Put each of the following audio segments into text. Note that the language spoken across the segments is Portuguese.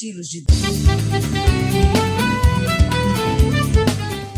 estilos de.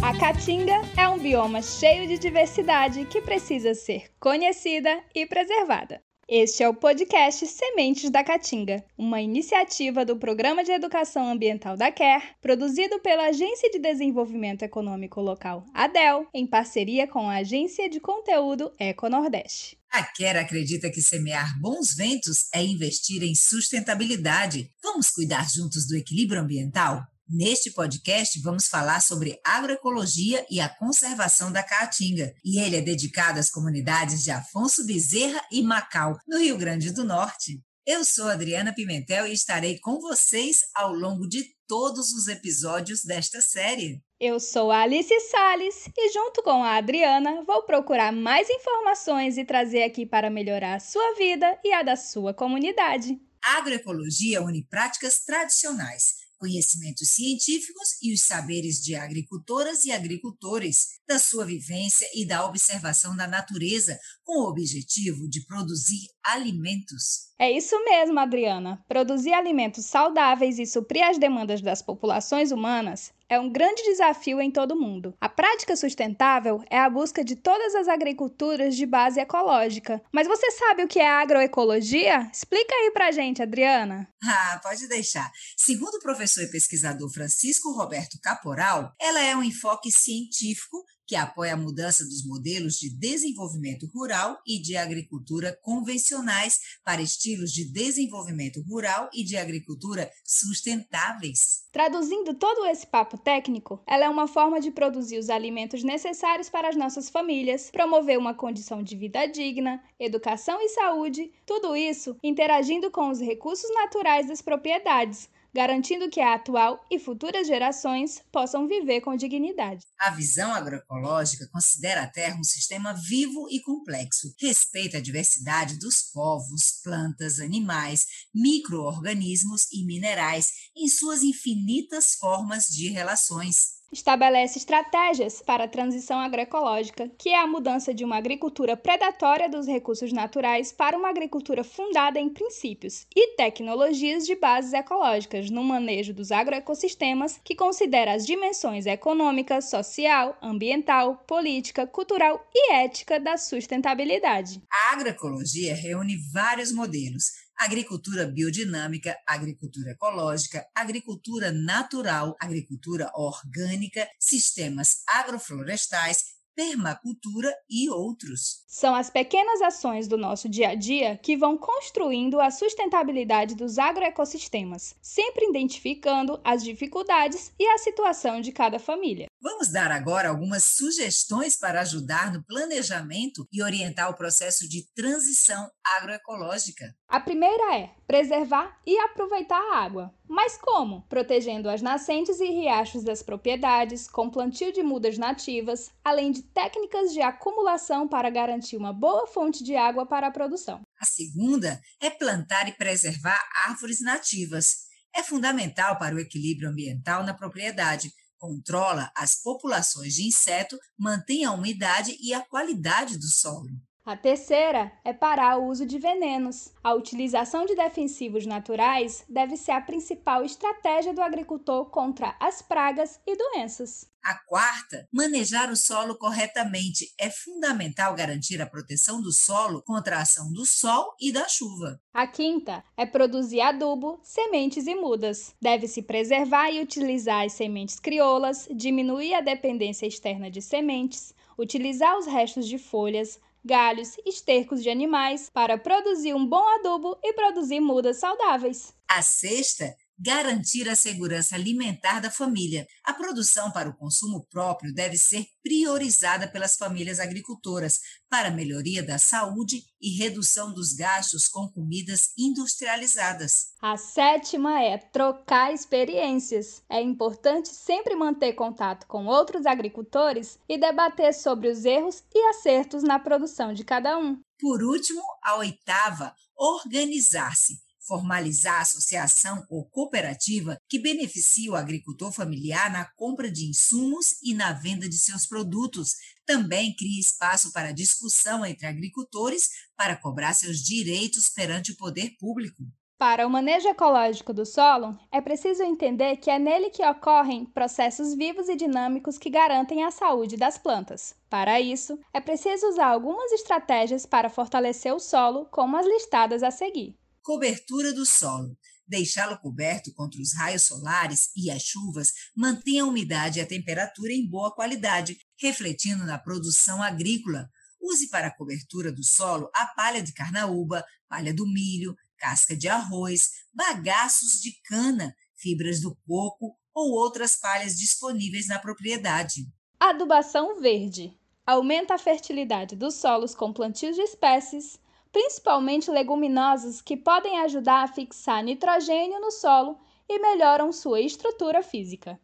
A Caatinga é um bioma cheio de diversidade que precisa ser conhecida e preservada. Este é o podcast Sementes da Caatinga, uma iniciativa do Programa de Educação Ambiental da CARE, produzido pela Agência de Desenvolvimento Econômico Local, ADEL, em parceria com a Agência de Conteúdo Eco Nordeste. A CARE acredita que semear bons ventos é investir em sustentabilidade. Vamos cuidar juntos do equilíbrio ambiental? Neste podcast, vamos falar sobre agroecologia e a conservação da caatinga. E ele é dedicado às comunidades de Afonso Bezerra e Macau, no Rio Grande do Norte. Eu sou Adriana Pimentel e estarei com vocês ao longo de todos os episódios desta série. Eu sou Alice Sales e, junto com a Adriana, vou procurar mais informações e trazer aqui para melhorar a sua vida e a da sua comunidade. Agroecologia une práticas tradicionais conhecimentos científicos e os saberes de agricultoras e agricultores, da sua vivência e da observação da natureza, com o objetivo de produzir alimentos. É isso mesmo, Adriana. Produzir alimentos saudáveis e suprir as demandas das populações humanas é um grande desafio em todo o mundo. A prática sustentável é a busca de todas as agriculturas de base ecológica. Mas você sabe o que é agroecologia? Explica aí pra gente, Adriana. Ah, pode deixar. Segundo o professor e pesquisador Francisco Roberto Caporal, ela é um enfoque científico que apoia a mudança dos modelos de desenvolvimento rural e de agricultura convencionais para estilos de desenvolvimento rural e de agricultura sustentáveis. Traduzindo todo esse papo técnico, ela é uma forma de produzir os alimentos necessários para as nossas famílias, promover uma condição de vida digna, educação e saúde, tudo isso interagindo com os recursos naturais das propriedades garantindo que a atual e futuras gerações possam viver com dignidade. A visão agroecológica considera a Terra um sistema vivo e complexo, respeita a diversidade dos povos, plantas, animais, microorganismos e minerais em suas infinitas formas de relações estabelece estratégias para a transição agroecológica, que é a mudança de uma agricultura predatória dos recursos naturais para uma agricultura fundada em princípios e tecnologias de bases ecológicas no manejo dos agroecossistemas, que considera as dimensões econômica, social, ambiental, política, cultural e ética da sustentabilidade. A agroecologia reúne vários modelos agricultura biodinâmica, agricultura ecológica, agricultura natural, agricultura orgânica, sistemas agroflorestais, permacultura e outros. São as pequenas ações do nosso dia a dia que vão construindo a sustentabilidade dos agroecossistemas, sempre identificando as dificuldades e a situação de cada família. Vamos dar agora algumas sugestões para ajudar no planejamento e orientar o processo de transição agroecológica. A primeira é preservar e aproveitar a água. Mas como? Protegendo as nascentes e riachos das propriedades, com plantio de mudas nativas, além de técnicas de acumulação para garantir uma boa fonte de água para a produção. A segunda é plantar e preservar árvores nativas. É fundamental para o equilíbrio ambiental na propriedade controla as populações de inseto, mantém a umidade e a qualidade do solo. A terceira é parar o uso de venenos. A utilização de defensivos naturais deve ser a principal estratégia do agricultor contra as pragas e doenças. A quarta, manejar o solo corretamente. É fundamental garantir a proteção do solo contra a ação do sol e da chuva. A quinta é produzir adubo, sementes e mudas. Deve-se preservar e utilizar as sementes crioulas, diminuir a dependência externa de sementes, utilizar os restos de folhas, galhos, estercos de animais para produzir um bom adubo e produzir mudas saudáveis. A sexta garantir a segurança alimentar da família. A produção para o consumo próprio deve ser priorizada pelas famílias agricultoras para melhoria da saúde e redução dos gastos com comidas industrializadas. A sétima é trocar experiências. É importante sempre manter contato com outros agricultores e debater sobre os erros e acertos na produção de cada um. Por último, a oitava, organizar-se formalizar a associação ou cooperativa que beneficie o agricultor familiar na compra de insumos e na venda de seus produtos. Também cria espaço para discussão entre agricultores para cobrar seus direitos perante o poder público. Para o manejo ecológico do solo, é preciso entender que é nele que ocorrem processos vivos e dinâmicos que garantem a saúde das plantas. Para isso, é preciso usar algumas estratégias para fortalecer o solo, como as listadas a seguir. Cobertura do solo. Deixá-lo coberto contra os raios solares e as chuvas mantém a umidade e a temperatura em boa qualidade, refletindo na produção agrícola. Use para a cobertura do solo a palha de carnaúba, palha do milho, casca de arroz, bagaços de cana, fibras do coco ou outras palhas disponíveis na propriedade. Adubação verde aumenta a fertilidade dos solos com plantios de espécies, principalmente leguminosas, que podem ajudar a fixar nitrogênio no solo e melhoram sua estrutura física.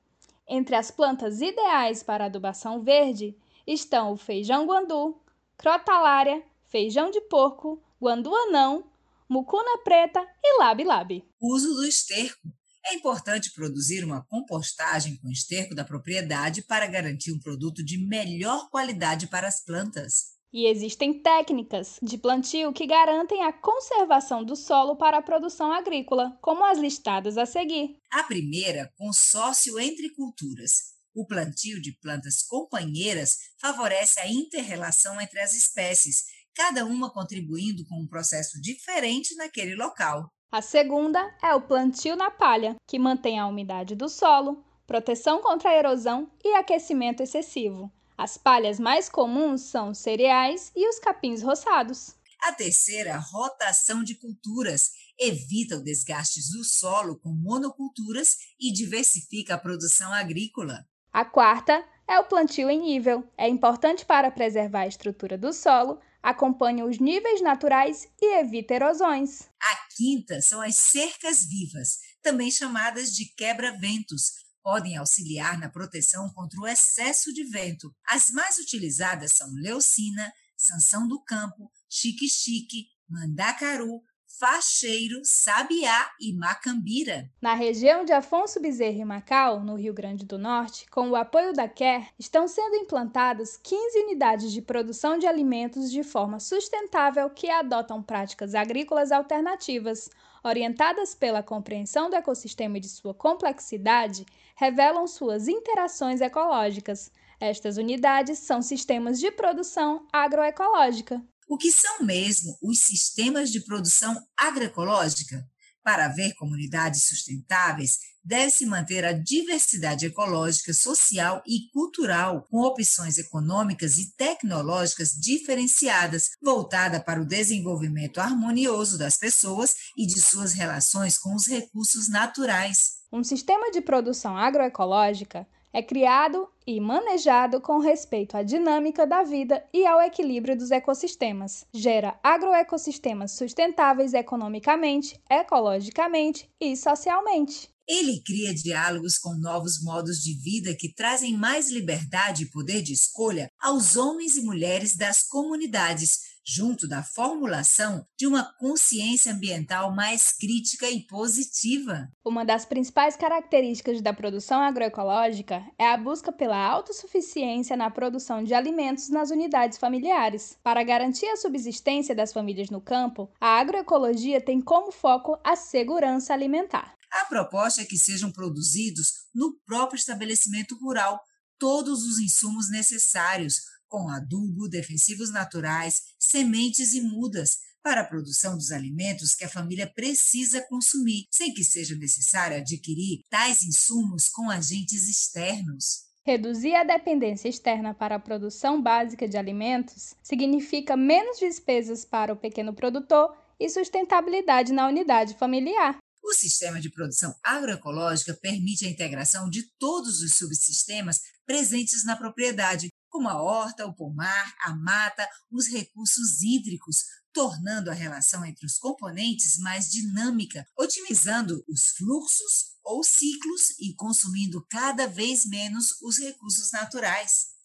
Entre as plantas ideais para adubação verde estão o feijão guandu, crotalária, feijão de porco, guandu anão, mucuna preta e labi-labi. Uso do esterco. É importante produzir uma compostagem com esterco da propriedade para garantir um produto de melhor qualidade para as plantas. E existem técnicas de plantio que garantem a conservação do solo para a produção agrícola, como as listadas a seguir. A primeira, consórcio entre culturas. O plantio de plantas companheiras favorece a interrelação entre as espécies, cada uma contribuindo com um processo diferente naquele local. A segunda é o plantio na palha, que mantém a umidade do solo, proteção contra a erosão e aquecimento excessivo. As palhas mais comuns são os cereais e os capins roçados. A terceira, rotação de culturas, evita o desgaste do solo com monoculturas e diversifica a produção agrícola. A quarta é o plantio em nível. É importante para preservar a estrutura do solo, acompanha os níveis naturais e evita erosões. A quinta são as cercas vivas, também chamadas de quebra-ventos. Podem auxiliar na proteção contra o excesso de vento. As mais utilizadas são leucina, sanção do campo, chique-chique, mandacaru, Facheiro, Sabiá e Macambira. Na região de Afonso Bezerra e Macau, no Rio Grande do Norte, com o apoio da CARE, estão sendo implantadas 15 unidades de produção de alimentos de forma sustentável que adotam práticas agrícolas alternativas, orientadas pela compreensão do ecossistema e de sua complexidade, revelam suas interações ecológicas. Estas unidades são sistemas de produção agroecológica. O que são mesmo os sistemas de produção agroecológica? Para haver comunidades sustentáveis, deve-se manter a diversidade ecológica, social e cultural, com opções econômicas e tecnológicas diferenciadas, voltada para o desenvolvimento harmonioso das pessoas e de suas relações com os recursos naturais. Um sistema de produção agroecológica é criado e manejado com respeito à dinâmica da vida e ao equilíbrio dos ecossistemas. Gera agroecossistemas sustentáveis economicamente, ecologicamente e socialmente. Ele cria diálogos com novos modos de vida que trazem mais liberdade e poder de escolha aos homens e mulheres das comunidades, junto da formulação de uma consciência ambiental mais crítica e positiva. Uma das principais características da produção agroecológica é a busca pela autossuficiência na produção de alimentos nas unidades familiares. Para garantir a subsistência das famílias no campo, a agroecologia tem como foco a segurança alimentar. A proposta é que sejam produzidos no próprio estabelecimento rural todos os insumos necessários com adubo, defensivos naturais, sementes e mudas, para a produção dos alimentos que a família precisa consumir, sem que seja necessário adquirir tais insumos com agentes externos. Reduzir a dependência externa para a produção básica de alimentos significa menos despesas para o pequeno produtor e sustentabilidade na unidade familiar. O sistema de produção agroecológica permite a integração de todos os subsistemas presentes na propriedade, como a horta, o pomar, a mata, os recursos hídricos, tornando a relação entre os componentes mais dinâmica, otimizando os fluxos ou ciclos e consumindo cada vez menos os recursos naturais.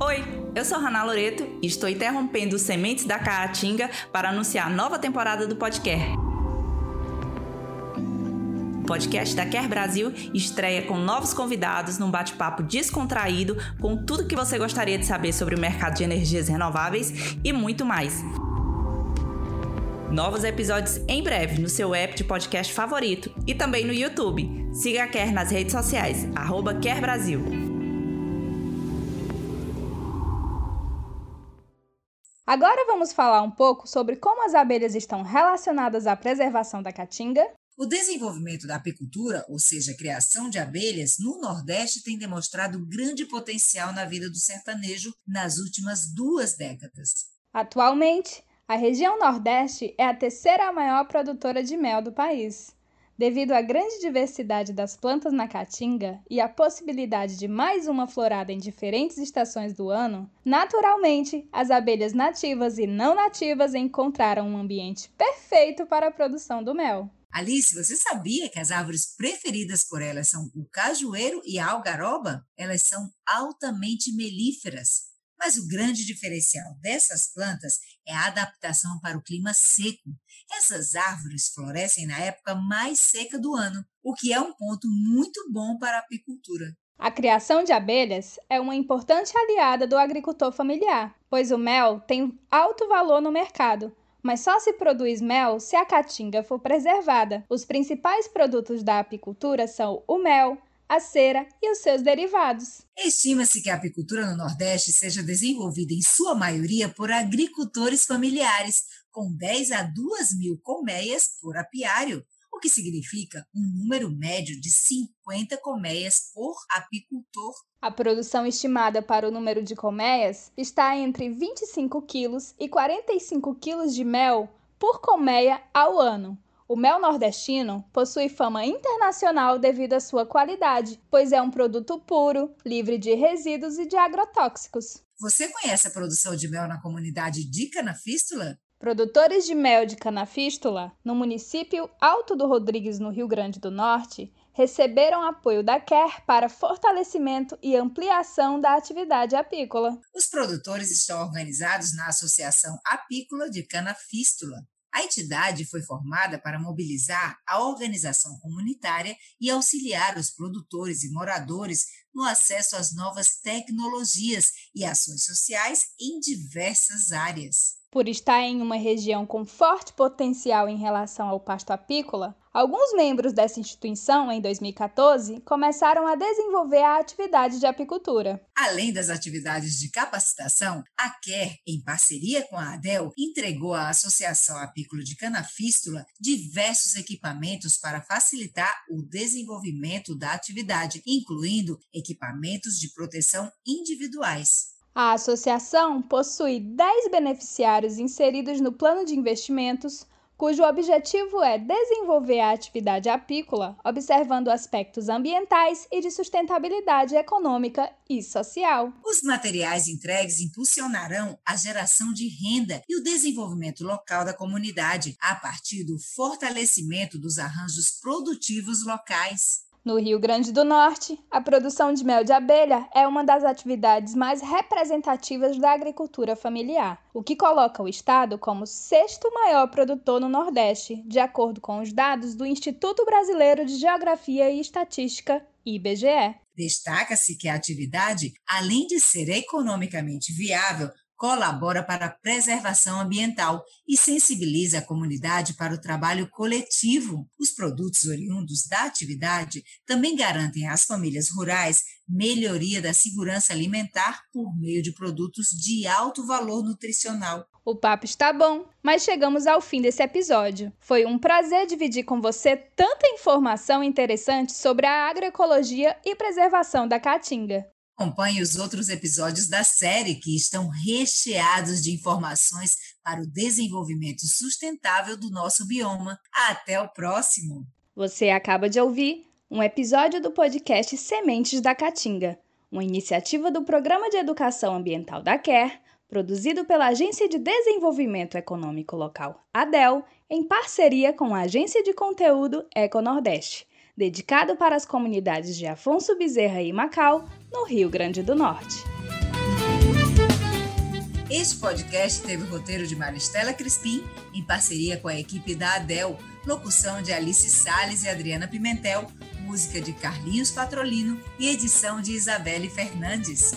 Oi, eu sou Rana Loreto e estou interrompendo Sementes da Caatinga para anunciar a nova temporada do podcast. Podcast da Quer Brasil estreia com novos convidados num bate-papo descontraído com tudo que você gostaria de saber sobre o mercado de energias renováveis e muito mais. Novos episódios em breve no seu app de podcast favorito e também no YouTube. Siga a Quer nas redes sociais, arroba Quer Brasil. Agora vamos falar um pouco sobre como as abelhas estão relacionadas à preservação da caatinga. O desenvolvimento da apicultura, ou seja, a criação de abelhas, no Nordeste tem demonstrado grande potencial na vida do sertanejo nas últimas duas décadas. Atualmente, a região Nordeste é a terceira maior produtora de mel do país. Devido à grande diversidade das plantas na caatinga e à possibilidade de mais uma florada em diferentes estações do ano, naturalmente, as abelhas nativas e não nativas encontraram um ambiente perfeito para a produção do mel. Alice, você sabia que as árvores preferidas por elas são o cajueiro e a algaroba? Elas são altamente melíferas. Mas o grande diferencial dessas plantas é a adaptação para o clima seco. Essas árvores florescem na época mais seca do ano, o que é um ponto muito bom para a apicultura. A criação de abelhas é uma importante aliada do agricultor familiar, pois o mel tem alto valor no mercado, mas só se produz mel se a caatinga for preservada. Os principais produtos da apicultura são o mel, a cera e os seus derivados. Estima-se que a apicultura no Nordeste seja desenvolvida em sua maioria por agricultores familiares, com 10 a 2 mil colmeias por apiário, que significa um número médio de 50 colmeias por apicultor. A produção estimada para o número de colmeias está entre 25 quilos e 45 quilos de mel por colmeia ao ano. O mel nordestino possui fama internacional devido à sua qualidade, pois é um produto puro, livre de resíduos e de agrotóxicos. Você conhece a produção de mel na comunidade de Canafístula? Produtores de mel de Canafístula, no município Alto do Rodrigues, no Rio Grande do Norte, receberam apoio da QUER para fortalecimento e ampliação da atividade apícola. Os produtores estão organizados na Associação Apícola de Canafístula. A entidade foi formada para mobilizar a organização comunitária e auxiliar os produtores e moradores no acesso às novas tecnologias e ações sociais em diversas áreas. Por estar em uma região com forte potencial em relação ao pasto apícola, alguns membros dessa instituição, em 2014, começaram a desenvolver a atividade de apicultura. Além das atividades de capacitação, a QUER, em parceria com a ADEL, entregou à Associação Apícola de Canafístula diversos equipamentos para facilitar o desenvolvimento da atividade, incluindo equipamentos de proteção individuais. A associação possui 10 beneficiários inseridos no plano de investimentos, cujo objetivo é desenvolver a atividade apícola, observando aspectos ambientais e de sustentabilidade econômica e social. Os materiais entregues impulsionarão a geração de renda e o desenvolvimento local da comunidade, a partir do fortalecimento dos arranjos produtivos locais. No Rio Grande do Norte, a produção de mel de abelha é uma das atividades mais representativas da agricultura familiar, o que coloca o estado como sexto maior produtor no Nordeste, de acordo com os dados do Instituto Brasileiro de Geografia e Estatística, IBGE. Destaca-se que a atividade, além de ser economicamente viável, colabora para a preservação ambiental e sensibiliza a comunidade para o trabalho coletivo. Os produtos oriundos da atividade também garantem às famílias rurais melhoria da segurança alimentar por meio de produtos de alto valor nutricional. O papo está bom, mas chegamos ao fim desse episódio. Foi um prazer dividir com você tanta informação interessante sobre a agroecologia e preservação da caatinga. Acompanhe os outros episódios da série que estão recheados de informações para o desenvolvimento sustentável do nosso bioma. Até o próximo! Você acaba de ouvir um episódio do podcast Sementes da Caatinga, uma iniciativa do Programa de Educação Ambiental da CARE, produzido pela Agência de Desenvolvimento Econômico Local, ADEL, em parceria com a Agência de Conteúdo Eco Nordeste dedicado para as comunidades de Afonso Bezerra e Macau, no Rio Grande do Norte. Este podcast teve o roteiro de Maristela Crispim, em parceria com a equipe da ADEL, locução de Alice Sales e Adriana Pimentel, música de Carlinhos Patrolino e edição de Isabelle Fernandes.